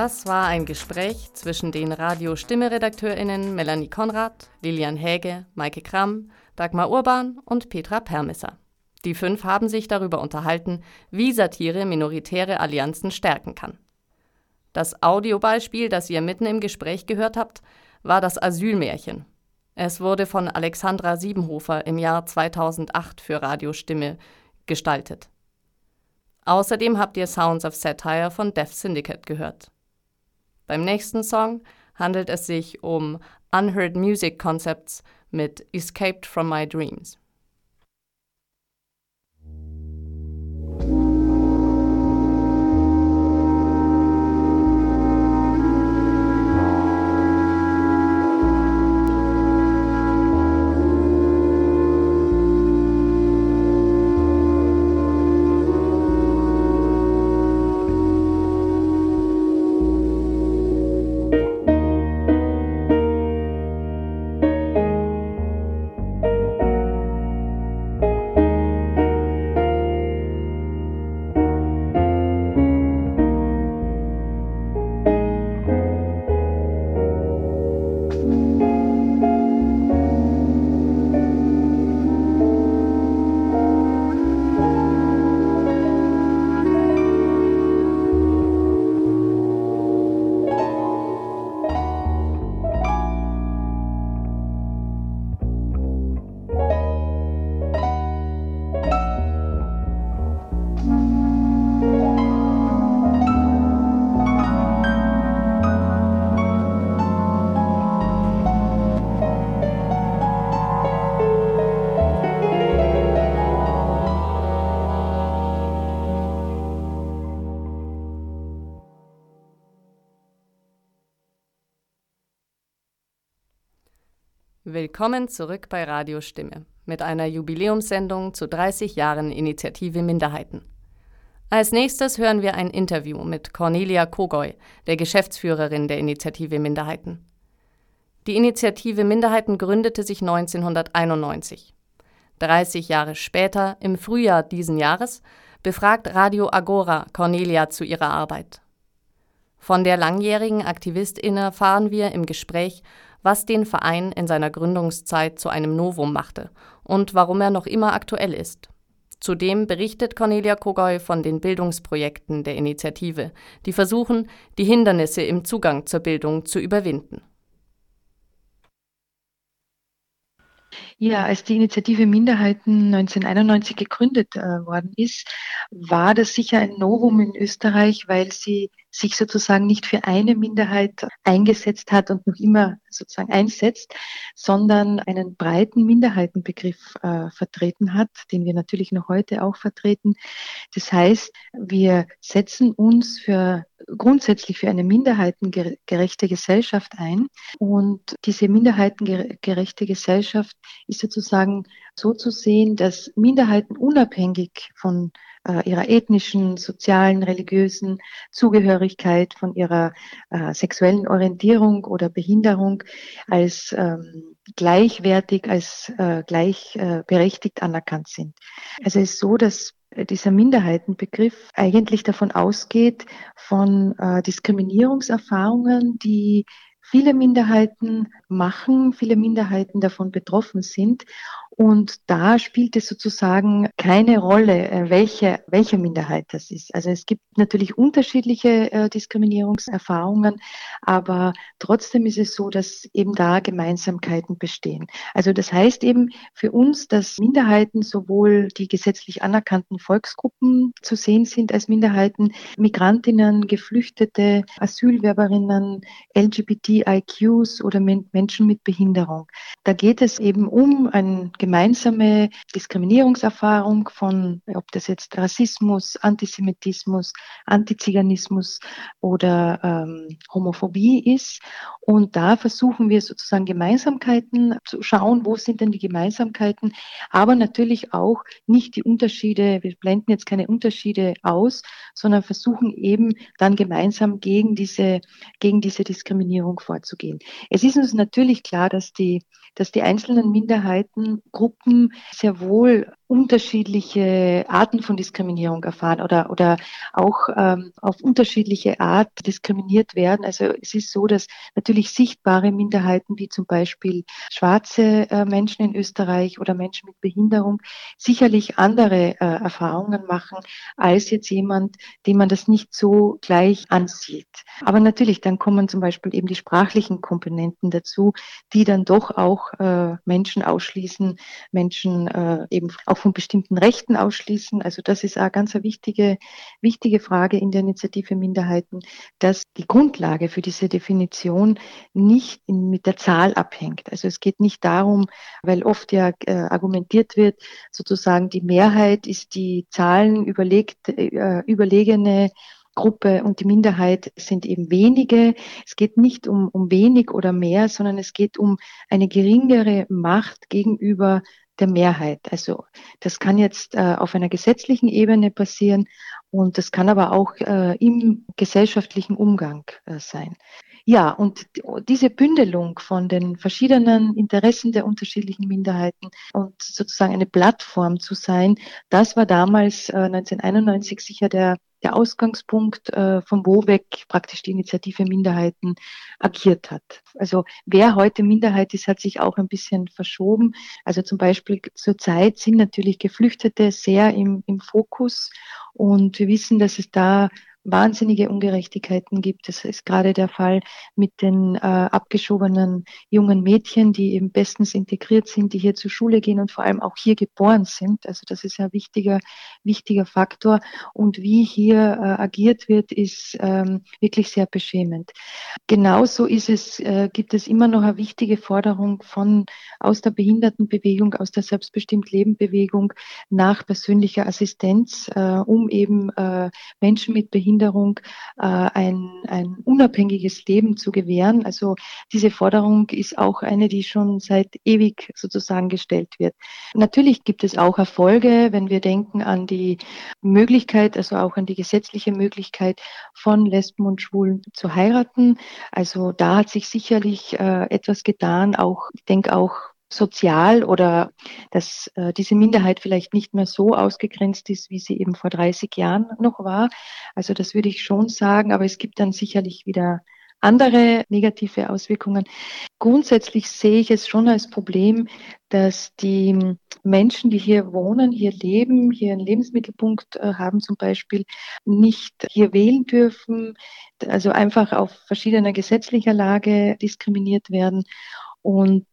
[SPEAKER 2] Das war ein Gespräch zwischen den Radio-Stimme-RedakteurInnen Melanie Konrad, Lilian Häge, Maike Kramm, Dagmar Urban und Petra Permisser. Die fünf haben sich darüber unterhalten, wie Satire minoritäre Allianzen stärken kann. Das Audiobeispiel, das ihr mitten im Gespräch gehört habt, war das Asylmärchen. Es wurde von Alexandra Siebenhofer im Jahr 2008 für Radiostimme gestaltet. Außerdem habt ihr Sounds of Satire von Death Syndicate gehört. Beim nächsten Song handelt es sich um Unheard Music Concepts mit Escaped from My Dreams. Willkommen zurück bei Radio Stimme mit einer Jubiläumssendung zu 30 Jahren Initiative Minderheiten. Als nächstes hören wir ein Interview mit Cornelia Kogoy, der Geschäftsführerin der Initiative Minderheiten. Die Initiative Minderheiten gründete sich 1991. 30 Jahre später, im Frühjahr diesen Jahres, befragt Radio Agora Cornelia zu ihrer Arbeit. Von der langjährigen Aktivistin erfahren wir im Gespräch, was den Verein in seiner Gründungszeit zu einem Novum machte und warum er noch immer aktuell ist. Zudem berichtet Cornelia Kogoy von den Bildungsprojekten der Initiative, die versuchen, die Hindernisse im Zugang zur Bildung zu überwinden.
[SPEAKER 9] Ja, als die Initiative Minderheiten 1991 gegründet äh, worden ist, war das sicher ein Novum in Österreich, weil sie sich sozusagen nicht für eine Minderheit eingesetzt hat und noch immer sozusagen einsetzt, sondern einen breiten Minderheitenbegriff äh, vertreten hat, den wir natürlich noch heute auch vertreten. Das heißt, wir setzen uns für grundsätzlich für eine minderheitengerechte Gesellschaft ein. Und diese minderheitengerechte Gesellschaft ist sozusagen so zu sehen, dass Minderheiten unabhängig von äh, ihrer ethnischen, sozialen, religiösen Zugehörigkeit, von ihrer äh, sexuellen Orientierung oder Behinderung als ähm, gleichwertig, als äh, gleichberechtigt äh, anerkannt sind. Also es ist so, dass dieser Minderheitenbegriff eigentlich davon ausgeht, von äh, Diskriminierungserfahrungen, die viele Minderheiten machen, viele Minderheiten davon betroffen sind. Und da spielt es sozusagen keine Rolle, äh, welche, welche Minderheit das ist. Also es gibt natürlich unterschiedliche äh, Diskriminierungserfahrungen, aber trotzdem ist es so, dass eben da Gemeinsamkeiten bestehen. Also das heißt eben für uns, dass Minderheiten sowohl die gesetzlich anerkannten Volksgruppen zu sehen sind als Minderheiten, Migrantinnen, Geflüchtete, Asylwerberinnen, LGBTIQs oder Menschen mit Behinderung. Da geht es eben um ein gemeinsame Diskriminierungserfahrung von, ob das jetzt Rassismus, Antisemitismus, Antiziganismus oder ähm, Homophobie ist. Und da versuchen wir sozusagen Gemeinsamkeiten zu schauen, wo sind denn die Gemeinsamkeiten, aber natürlich auch nicht die Unterschiede, wir blenden jetzt keine Unterschiede aus, sondern versuchen eben dann gemeinsam gegen diese, gegen diese Diskriminierung vorzugehen. Es ist uns natürlich klar, dass die, dass die einzelnen Minderheiten Gruppen sehr wohl unterschiedliche Arten von Diskriminierung erfahren oder, oder auch ähm, auf unterschiedliche Art diskriminiert werden. Also es ist so, dass natürlich sichtbare Minderheiten wie zum Beispiel schwarze äh, Menschen in Österreich oder Menschen mit Behinderung sicherlich andere äh, Erfahrungen machen als jetzt jemand, dem man das nicht so gleich ansieht. Aber natürlich, dann kommen zum Beispiel eben die sprachlichen Komponenten dazu, die dann doch auch äh, Menschen ausschließen, Menschen äh, eben auch von bestimmten Rechten ausschließen. Also das ist eine ganz eine wichtige, wichtige Frage in der Initiative Minderheiten, dass die Grundlage für diese Definition nicht mit der Zahl abhängt. Also es geht nicht darum, weil oft ja äh, argumentiert wird, sozusagen die Mehrheit ist die Zahlen überlegt, äh, überlegene Gruppe und die Minderheit sind eben wenige. Es geht nicht um, um wenig oder mehr, sondern es geht um eine geringere Macht gegenüber der Mehrheit. Also das kann jetzt äh, auf einer gesetzlichen Ebene passieren und das kann aber auch äh, im gesellschaftlichen Umgang äh, sein. Ja, und diese Bündelung von den verschiedenen Interessen der unterschiedlichen Minderheiten und sozusagen eine Plattform zu sein, das war damals äh, 1991 sicher der der Ausgangspunkt, äh, von wo weg praktisch die Initiative Minderheiten agiert hat. Also wer heute Minderheit ist, hat sich auch ein bisschen verschoben. Also zum Beispiel zurzeit sind natürlich Geflüchtete sehr im, im Fokus und wir wissen, dass es da wahnsinnige Ungerechtigkeiten gibt. Das ist gerade der Fall mit den äh, abgeschobenen jungen Mädchen, die eben bestens integriert sind, die hier zur Schule gehen und vor allem auch hier geboren sind. Also das ist ein wichtiger, wichtiger Faktor. Und wie hier äh, agiert wird, ist ähm, wirklich sehr beschämend. Genauso ist es, äh, gibt es immer noch eine wichtige Forderung von aus der Behindertenbewegung, aus der selbstbestimmt Leben Bewegung nach persönlicher Assistenz, äh, um eben äh, Menschen mit Behinderung Behinderung äh, ein, ein unabhängiges Leben zu gewähren. Also diese Forderung ist auch eine, die schon seit ewig sozusagen gestellt wird. Natürlich gibt es auch Erfolge, wenn wir denken an die Möglichkeit, also auch an die gesetzliche Möglichkeit von Lesben und Schwulen zu heiraten. Also da hat sich sicherlich äh, etwas getan. Auch, ich denke auch sozial oder dass äh, diese Minderheit vielleicht nicht mehr so ausgegrenzt ist, wie sie eben vor 30 Jahren noch war. Also das würde ich schon sagen, aber es gibt dann sicherlich wieder andere negative Auswirkungen. Grundsätzlich sehe ich es schon als Problem, dass die Menschen, die hier wohnen, hier leben, hier einen Lebensmittelpunkt äh, haben zum Beispiel, nicht hier wählen dürfen, also einfach auf verschiedener gesetzlicher Lage diskriminiert werden. Und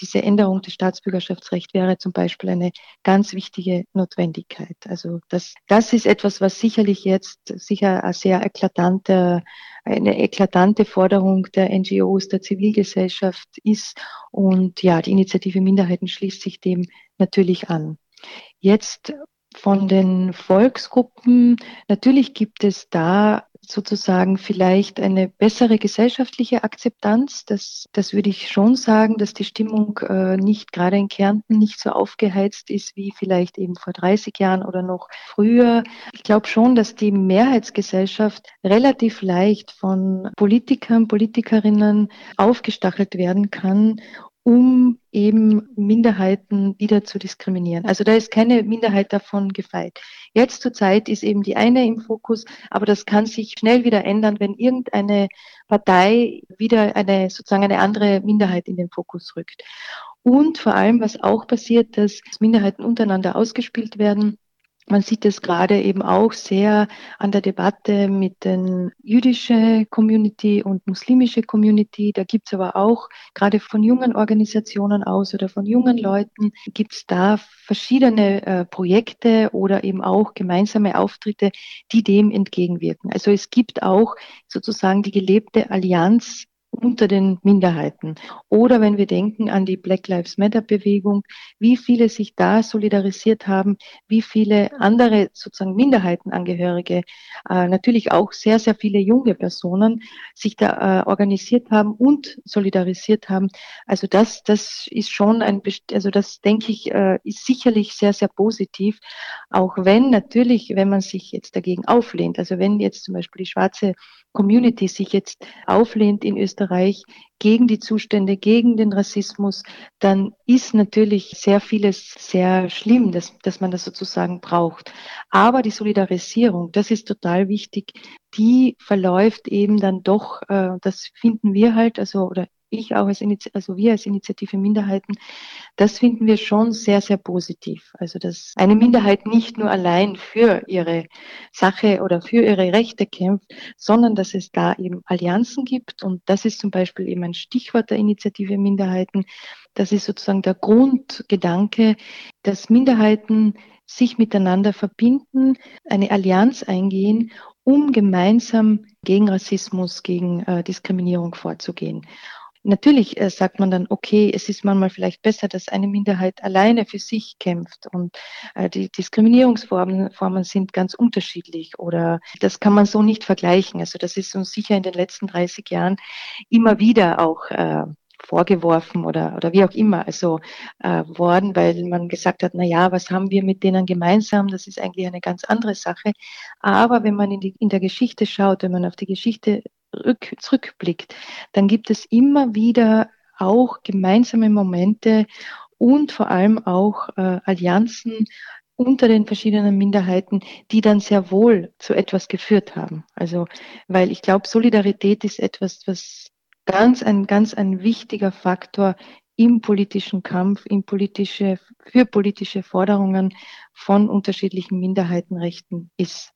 [SPEAKER 9] diese Änderung des Staatsbürgerschaftsrechts wäre zum Beispiel eine ganz wichtige Notwendigkeit. Also das, das ist etwas, was sicherlich jetzt sicher eine sehr eklatante, eine eklatante Forderung der NGOs, der Zivilgesellschaft ist. Und ja, die Initiative Minderheiten schließt sich dem natürlich an. Jetzt von den Volksgruppen, natürlich gibt es da sozusagen vielleicht eine bessere gesellschaftliche Akzeptanz. Das, das würde ich schon sagen, dass die Stimmung äh, nicht gerade in Kärnten nicht so aufgeheizt ist wie vielleicht eben vor 30 Jahren oder noch früher. Ich glaube schon, dass die Mehrheitsgesellschaft relativ leicht von Politikern, Politikerinnen aufgestachelt werden kann um eben Minderheiten wieder zu diskriminieren. Also da ist keine Minderheit davon gefeit. Jetzt zur Zeit ist eben die eine im Fokus, aber das kann sich schnell wieder ändern, wenn irgendeine Partei wieder eine sozusagen eine andere Minderheit in den Fokus rückt. Und vor allem, was auch passiert, dass Minderheiten untereinander ausgespielt werden man sieht es gerade eben auch sehr an der Debatte mit den jüdische Community und muslimische Community. Da gibt es aber auch gerade von jungen Organisationen aus oder von jungen Leuten gibt es da verschiedene äh, Projekte oder eben auch gemeinsame Auftritte, die dem entgegenwirken. Also es gibt auch sozusagen die gelebte Allianz unter den Minderheiten. Oder wenn wir denken an die Black Lives Matter Bewegung, wie viele sich da solidarisiert haben, wie viele andere sozusagen Minderheitenangehörige, äh, natürlich auch sehr, sehr viele junge Personen sich da äh, organisiert haben und solidarisiert haben. Also das, das ist schon ein, also das denke ich, äh, ist sicherlich sehr, sehr positiv. Auch wenn natürlich, wenn man sich jetzt dagegen auflehnt, also wenn jetzt zum Beispiel die schwarze Community sich jetzt auflehnt in Österreich gegen die Zustände, gegen den Rassismus, dann ist natürlich sehr vieles sehr schlimm, dass, dass man das sozusagen braucht. Aber die Solidarisierung, das ist total wichtig, die verläuft eben dann doch, äh, das finden wir halt, also oder ich auch als Initiative, also wir als Initiative Minderheiten, das finden wir schon sehr, sehr positiv. Also, dass eine Minderheit nicht nur allein für ihre Sache oder für ihre Rechte kämpft, sondern dass es da eben Allianzen gibt. Und das ist zum Beispiel eben ein Stichwort der Initiative Minderheiten. Das ist sozusagen der Grundgedanke, dass Minderheiten sich miteinander verbinden, eine Allianz eingehen, um gemeinsam gegen Rassismus, gegen äh, Diskriminierung vorzugehen. Natürlich äh, sagt man dann, okay, es ist manchmal vielleicht besser, dass eine Minderheit alleine für sich kämpft und äh, die Diskriminierungsformen Formen sind ganz unterschiedlich oder das kann man so nicht vergleichen. Also das ist uns sicher in den letzten 30 Jahren immer wieder auch äh, vorgeworfen oder, oder wie auch immer, also äh, worden, weil man gesagt hat, na ja, was haben wir mit denen gemeinsam? Das ist eigentlich eine ganz andere Sache. Aber wenn man in, die, in der Geschichte schaut, wenn man auf die Geschichte zurückblickt, dann gibt es immer wieder auch gemeinsame Momente und vor allem auch äh, Allianzen unter den verschiedenen Minderheiten, die dann sehr wohl zu etwas geführt haben. Also, weil ich glaube, Solidarität ist etwas, was ganz ein, ganz ein wichtiger Faktor im politischen Kampf, in politische, für politische Forderungen von unterschiedlichen Minderheitenrechten ist.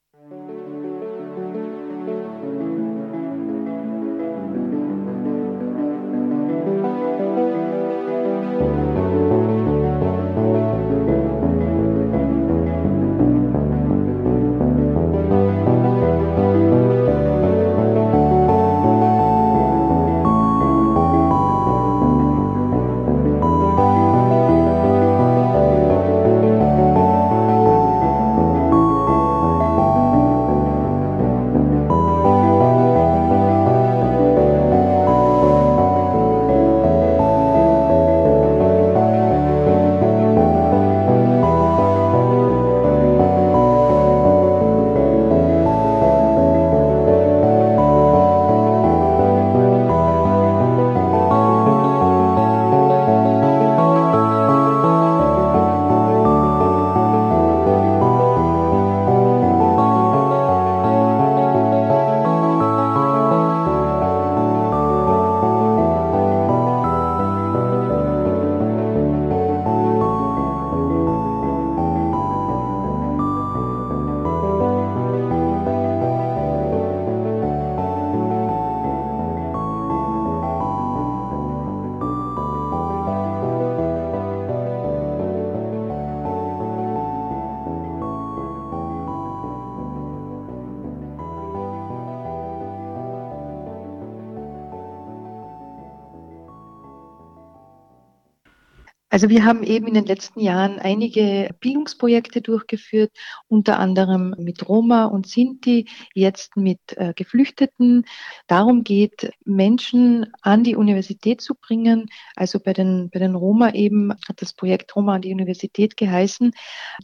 [SPEAKER 9] Also wir haben eben in den letzten Jahren einige Bildungsprojekte durchgeführt, unter anderem mit Roma und Sinti, jetzt mit äh, Geflüchteten. Darum geht, Menschen an die Universität zu bringen. Also bei den, bei den Roma eben hat das Projekt Roma an die Universität geheißen.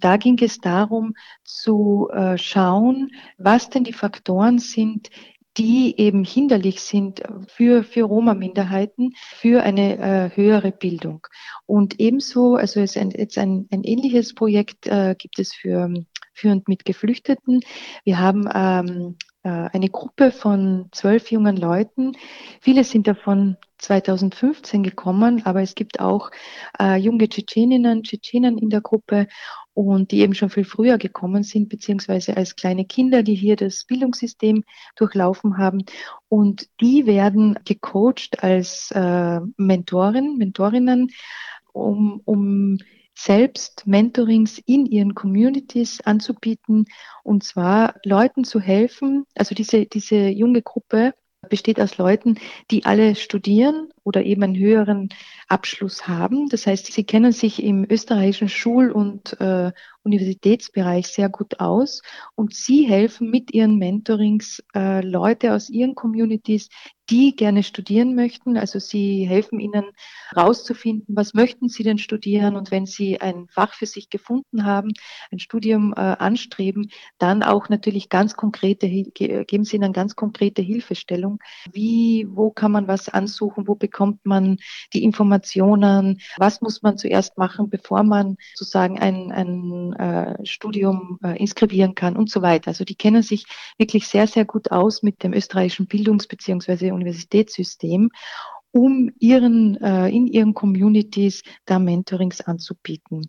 [SPEAKER 9] Da ging es darum zu äh, schauen, was denn die Faktoren sind, die eben hinderlich sind für, für Roma-Minderheiten, für eine äh, höhere Bildung. Und ebenso, also es ein, jetzt ein, ein ähnliches Projekt äh, gibt es für führend mit Geflüchteten. Wir haben ähm, äh, eine Gruppe von zwölf jungen Leuten. Viele sind davon 2015 gekommen, aber es gibt auch äh, junge Tschetscheninnen, Tschetschenen in der Gruppe und die eben schon viel früher gekommen sind, beziehungsweise als kleine Kinder, die hier das Bildungssystem durchlaufen haben. Und die werden gecoacht als äh, Mentoren, Mentorinnen, um, um selbst Mentorings in ihren Communities anzubieten und zwar Leuten zu helfen. Also diese, diese junge Gruppe besteht aus Leuten, die alle studieren oder eben einen höheren Abschluss haben. Das heißt, sie kennen sich im österreichischen Schul- und äh, Universitätsbereich sehr gut aus und sie helfen mit ihren Mentorings äh, Leute aus ihren Communities, die gerne studieren möchten. Also sie helfen ihnen herauszufinden, was möchten sie denn studieren und wenn sie ein Fach für sich gefunden haben, ein Studium äh, anstreben, dann auch natürlich ganz konkrete, geben sie ihnen ganz konkrete Hilfestellung. Wie, wo kann man was ansuchen, wo bekommt man die Informationen, was muss man zuerst machen, bevor man sozusagen ein, ein äh, Studium äh, inskribieren kann und so weiter. Also die kennen sich wirklich sehr, sehr gut aus mit dem österreichischen Bildungs- bzw. Universitätssystem um ihren, äh, in ihren Communities da Mentorings anzubieten.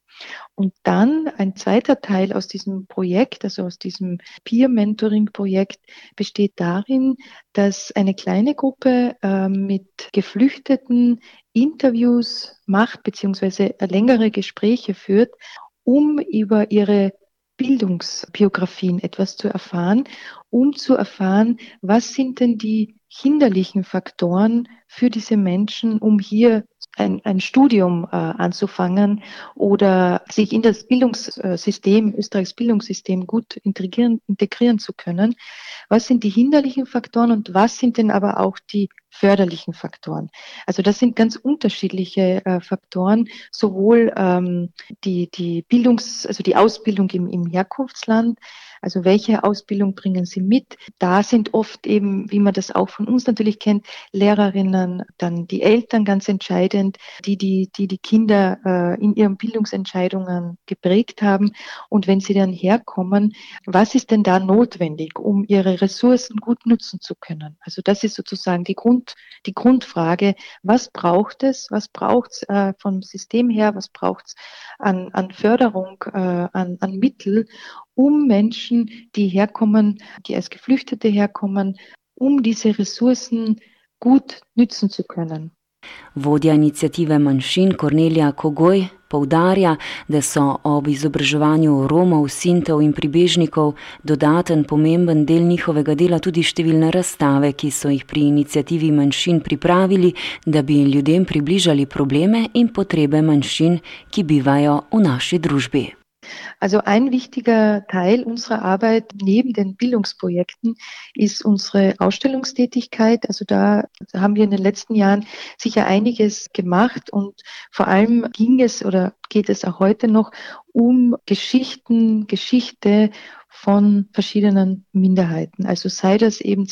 [SPEAKER 9] Und dann ein zweiter Teil aus diesem Projekt, also aus diesem Peer-Mentoring-Projekt, besteht darin, dass eine kleine Gruppe äh, mit Geflüchteten Interviews macht, beziehungsweise längere Gespräche führt, um über ihre Bildungsbiografien etwas zu erfahren, um zu erfahren, was sind denn die hinderlichen Faktoren für diese Menschen, um hier ein, ein Studium äh, anzufangen oder sich in das Bildungssystem, Österreichs Bildungssystem gut integrieren, integrieren zu können. Was sind die hinderlichen Faktoren und was sind denn aber auch die förderlichen Faktoren? Also das sind ganz unterschiedliche äh, Faktoren, sowohl ähm, die, die Bildungs-, also die Ausbildung im, im Herkunftsland, also welche Ausbildung bringen Sie mit? Da sind oft eben, wie man das auch von uns natürlich kennt, Lehrerinnen, dann die Eltern ganz entscheidend, die die, die, die Kinder äh, in ihren Bildungsentscheidungen geprägt haben. Und wenn sie dann herkommen, was ist denn da notwendig, um ihre Ressourcen gut nutzen zu können? Also das ist sozusagen die, Grund, die Grundfrage. Was braucht es? Was braucht es äh, vom System her? Was braucht es an, an Förderung, äh, an, an Mittel, um Menschen, die herkommen, die als Geflüchtete herkommen, um diese Ressourcen gut nützen zu können.
[SPEAKER 10] Vodja inicijative manjšin Kornelija Kogoj poudarja, da so ob izobraževanju Romov, Sintev in pribežnikov dodaten pomemben del njihovega dela tudi številne razstave, ki so jih pri inicijativi manjšin pripravili, da bi ljudem približali probleme in potrebe manjšin, ki bivajo v naši družbi.
[SPEAKER 9] Also ein wichtiger Teil unserer Arbeit neben den Bildungsprojekten ist unsere Ausstellungstätigkeit. Also da haben wir in den letzten Jahren sicher einiges gemacht und vor allem ging es oder geht es auch heute noch um Geschichten, Geschichte von verschiedenen Minderheiten. Also sei das eben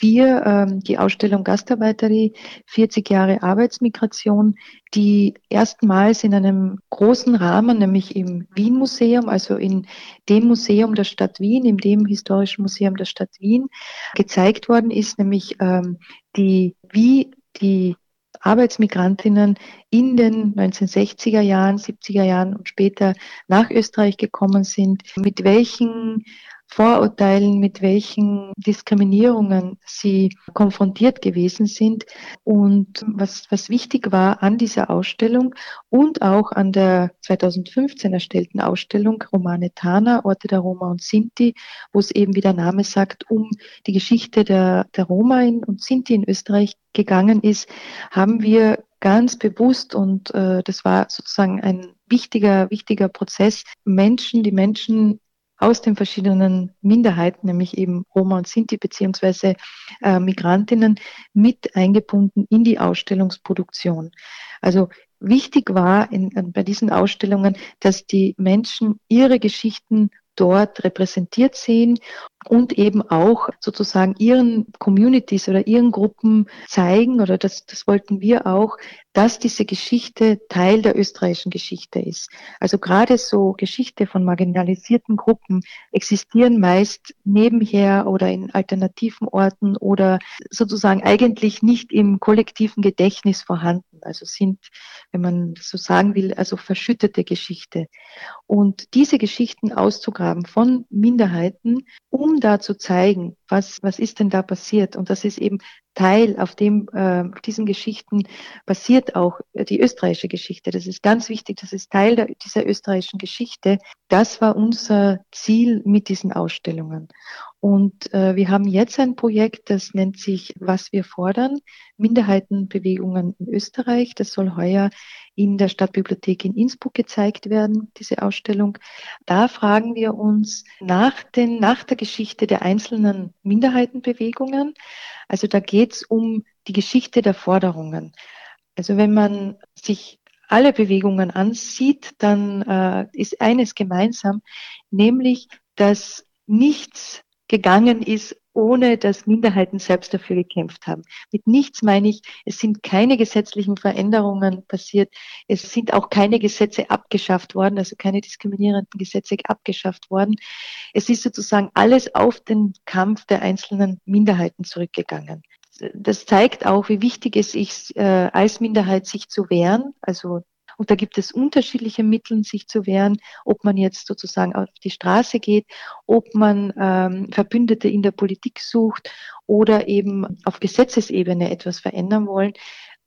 [SPEAKER 9] 2004 ähm, die Ausstellung Gastarbeiterie, 40 Jahre Arbeitsmigration, die erstmals in einem großen Rahmen, nämlich im Wien Museum, also in dem Museum der Stadt Wien, in dem historischen Museum der Stadt Wien, gezeigt worden ist, nämlich ähm, die, wie die Arbeitsmigrantinnen in den 1960er Jahren, 70er Jahren und später nach Österreich gekommen sind, mit welchen Vorurteilen, mit welchen Diskriminierungen sie konfrontiert gewesen sind. Und was, was wichtig war an dieser Ausstellung und auch an der 2015 erstellten Ausstellung Romane Tana, Orte der Roma und Sinti, wo es eben, wie der Name sagt, um die Geschichte der, der Roma in, und Sinti in Österreich gegangen ist, haben wir ganz bewusst und äh, das war sozusagen ein wichtiger, wichtiger Prozess, Menschen, die Menschen aus den verschiedenen Minderheiten, nämlich eben Roma und Sinti beziehungsweise äh, Migrantinnen, mit eingebunden in die Ausstellungsproduktion. Also wichtig war in, bei diesen Ausstellungen, dass die Menschen ihre Geschichten dort repräsentiert sehen und eben auch sozusagen ihren Communities oder ihren Gruppen zeigen, oder das, das wollten wir auch, dass diese Geschichte Teil der österreichischen Geschichte ist. Also gerade so Geschichte von marginalisierten Gruppen existieren meist nebenher oder in alternativen Orten oder sozusagen eigentlich nicht im kollektiven Gedächtnis vorhanden. Also sind, wenn man so sagen will, also verschüttete Geschichte. Und diese Geschichten auszugraben von Minderheiten, um da zu zeigen, was, was ist denn da passiert? Und das ist eben Teil, auf dem, äh, diesen Geschichten basiert auch die österreichische Geschichte. Das ist ganz wichtig, das ist Teil der, dieser österreichischen Geschichte. Das war unser Ziel mit diesen Ausstellungen. Und äh, wir haben jetzt ein Projekt, das nennt sich Was wir fordern, Minderheitenbewegungen in Österreich. Das soll heuer in der Stadtbibliothek in Innsbruck gezeigt werden, diese Ausstellung. Da fragen wir uns nach, den, nach der Geschichte der einzelnen Minderheitenbewegungen. Also da geht es um die Geschichte der Forderungen. Also wenn man sich alle Bewegungen ansieht, dann äh, ist eines gemeinsam, nämlich, dass nichts gegangen ist, ohne dass Minderheiten selbst dafür gekämpft haben. Mit nichts meine ich, es sind keine gesetzlichen Veränderungen passiert. Es sind auch keine Gesetze abgeschafft worden, also keine diskriminierenden Gesetze abgeschafft worden. Es ist sozusagen alles auf den Kampf der einzelnen Minderheiten zurückgegangen. Das zeigt auch, wie wichtig es ist, äh, als Minderheit sich zu wehren, also und da gibt es unterschiedliche Mittel, sich zu wehren, ob man jetzt sozusagen auf die Straße geht, ob man ähm, Verbündete in der Politik sucht oder eben auf Gesetzesebene etwas verändern wollen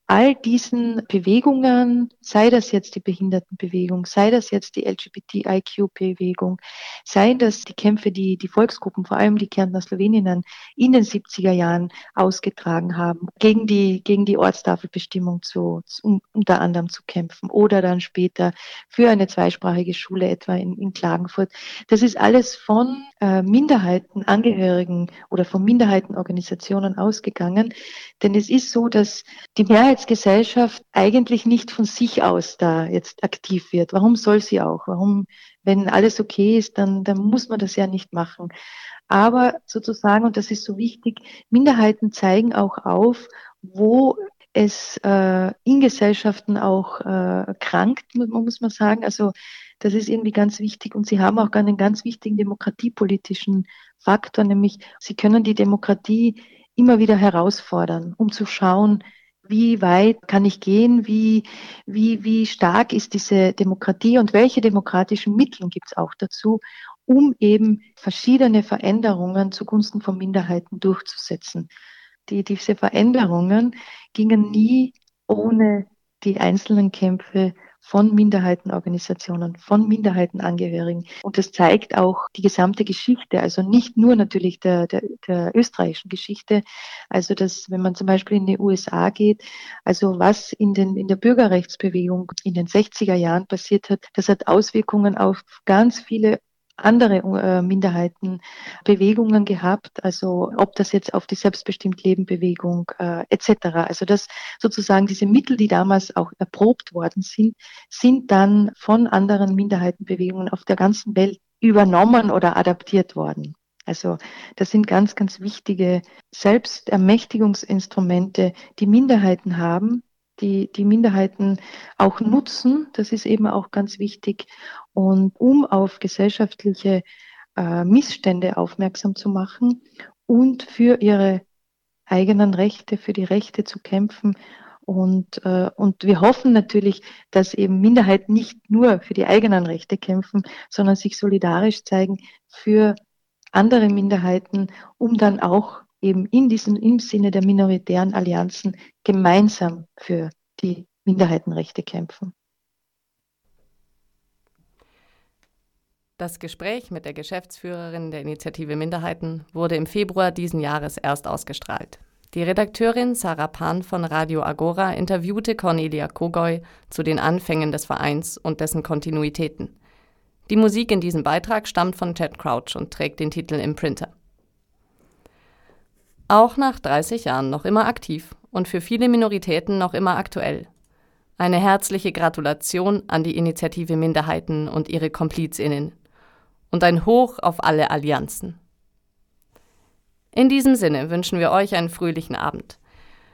[SPEAKER 9] all diesen Bewegungen, sei das jetzt die Behindertenbewegung, sei das jetzt die LGBTIQ-Bewegung, sei das die Kämpfe, die die Volksgruppen, vor allem die Kärntner Sloweninnen in den 70er Jahren ausgetragen haben, gegen die, gegen die Ortstafelbestimmung zu, zu, unter anderem zu kämpfen oder dann später für eine zweisprachige Schule etwa in, in Klagenfurt. Das ist alles von äh, Minderheitenangehörigen oder von Minderheitenorganisationen ausgegangen, denn es ist so, dass die Mehrheit Mehrheitsgesellschaft eigentlich nicht von sich aus da jetzt aktiv wird. Warum soll sie auch? Warum, wenn alles okay ist, dann, dann muss man das ja nicht machen. Aber sozusagen, und das ist so wichtig, Minderheiten zeigen auch auf, wo es äh, in Gesellschaften auch äh, krankt, muss man sagen. Also das ist irgendwie ganz wichtig. Und sie haben auch einen ganz wichtigen demokratiepolitischen Faktor, nämlich sie können die Demokratie immer wieder herausfordern, um zu schauen, wie weit kann ich gehen, wie, wie, wie stark ist diese Demokratie und welche demokratischen Mittel gibt es auch dazu, um eben verschiedene Veränderungen zugunsten von Minderheiten durchzusetzen. Die, diese Veränderungen gingen nie ohne die einzelnen Kämpfe von Minderheitenorganisationen, von Minderheitenangehörigen. Und das zeigt auch die gesamte Geschichte, also nicht nur natürlich der, der, der österreichischen Geschichte. Also dass, wenn man zum Beispiel in die USA geht, also was in, den, in der Bürgerrechtsbewegung in den 60er Jahren passiert hat, das hat Auswirkungen auf ganz viele andere äh, Minderheitenbewegungen gehabt, also ob das jetzt auf die Selbstbestimmt-Leben-Bewegung äh, etc. Also das sozusagen diese Mittel, die damals auch erprobt worden sind, sind dann von anderen Minderheitenbewegungen auf der ganzen Welt übernommen oder adaptiert worden. Also das sind ganz, ganz wichtige Selbstermächtigungsinstrumente, die Minderheiten haben, die, die Minderheiten auch nutzen. Das ist eben auch ganz wichtig. Und um auf gesellschaftliche äh, Missstände aufmerksam zu machen und für ihre eigenen Rechte, für die Rechte zu kämpfen. Und, äh, und wir hoffen natürlich, dass eben Minderheiten nicht nur für die eigenen Rechte kämpfen, sondern sich solidarisch zeigen für andere Minderheiten, um dann auch eben in diesem, im Sinne der minoritären Allianzen gemeinsam für die Minderheitenrechte kämpfen.
[SPEAKER 2] Das Gespräch mit der Geschäftsführerin der Initiative Minderheiten wurde im Februar diesen Jahres erst ausgestrahlt. Die Redakteurin Sarah Pan von Radio Agora interviewte Cornelia Kogoy zu den Anfängen des Vereins und dessen Kontinuitäten. Die Musik in diesem Beitrag stammt von Chad Crouch und trägt den Titel Imprinter. Auch nach 30 Jahren noch immer aktiv und für viele Minoritäten noch immer aktuell. Eine herzliche Gratulation an die Initiative Minderheiten und ihre KomplizInnen. Und ein Hoch auf alle Allianzen. In diesem Sinne wünschen wir euch einen fröhlichen Abend.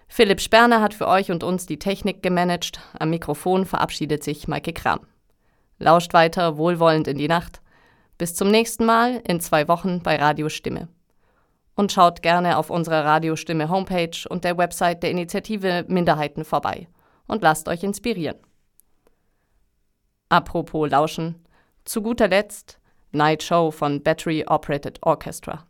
[SPEAKER 2] Philipp Sperner hat für euch und uns die Technik gemanagt. Am Mikrofon verabschiedet sich Maike Kram. Lauscht weiter wohlwollend in die Nacht. Bis zum nächsten Mal in zwei Wochen bei Radio Stimme. Und schaut gerne auf unserer Radiostimme Homepage und der Website der Initiative Minderheiten vorbei und lasst euch inspirieren. Apropos Lauschen, zu guter Letzt Night Show von Battery Operated Orchestra.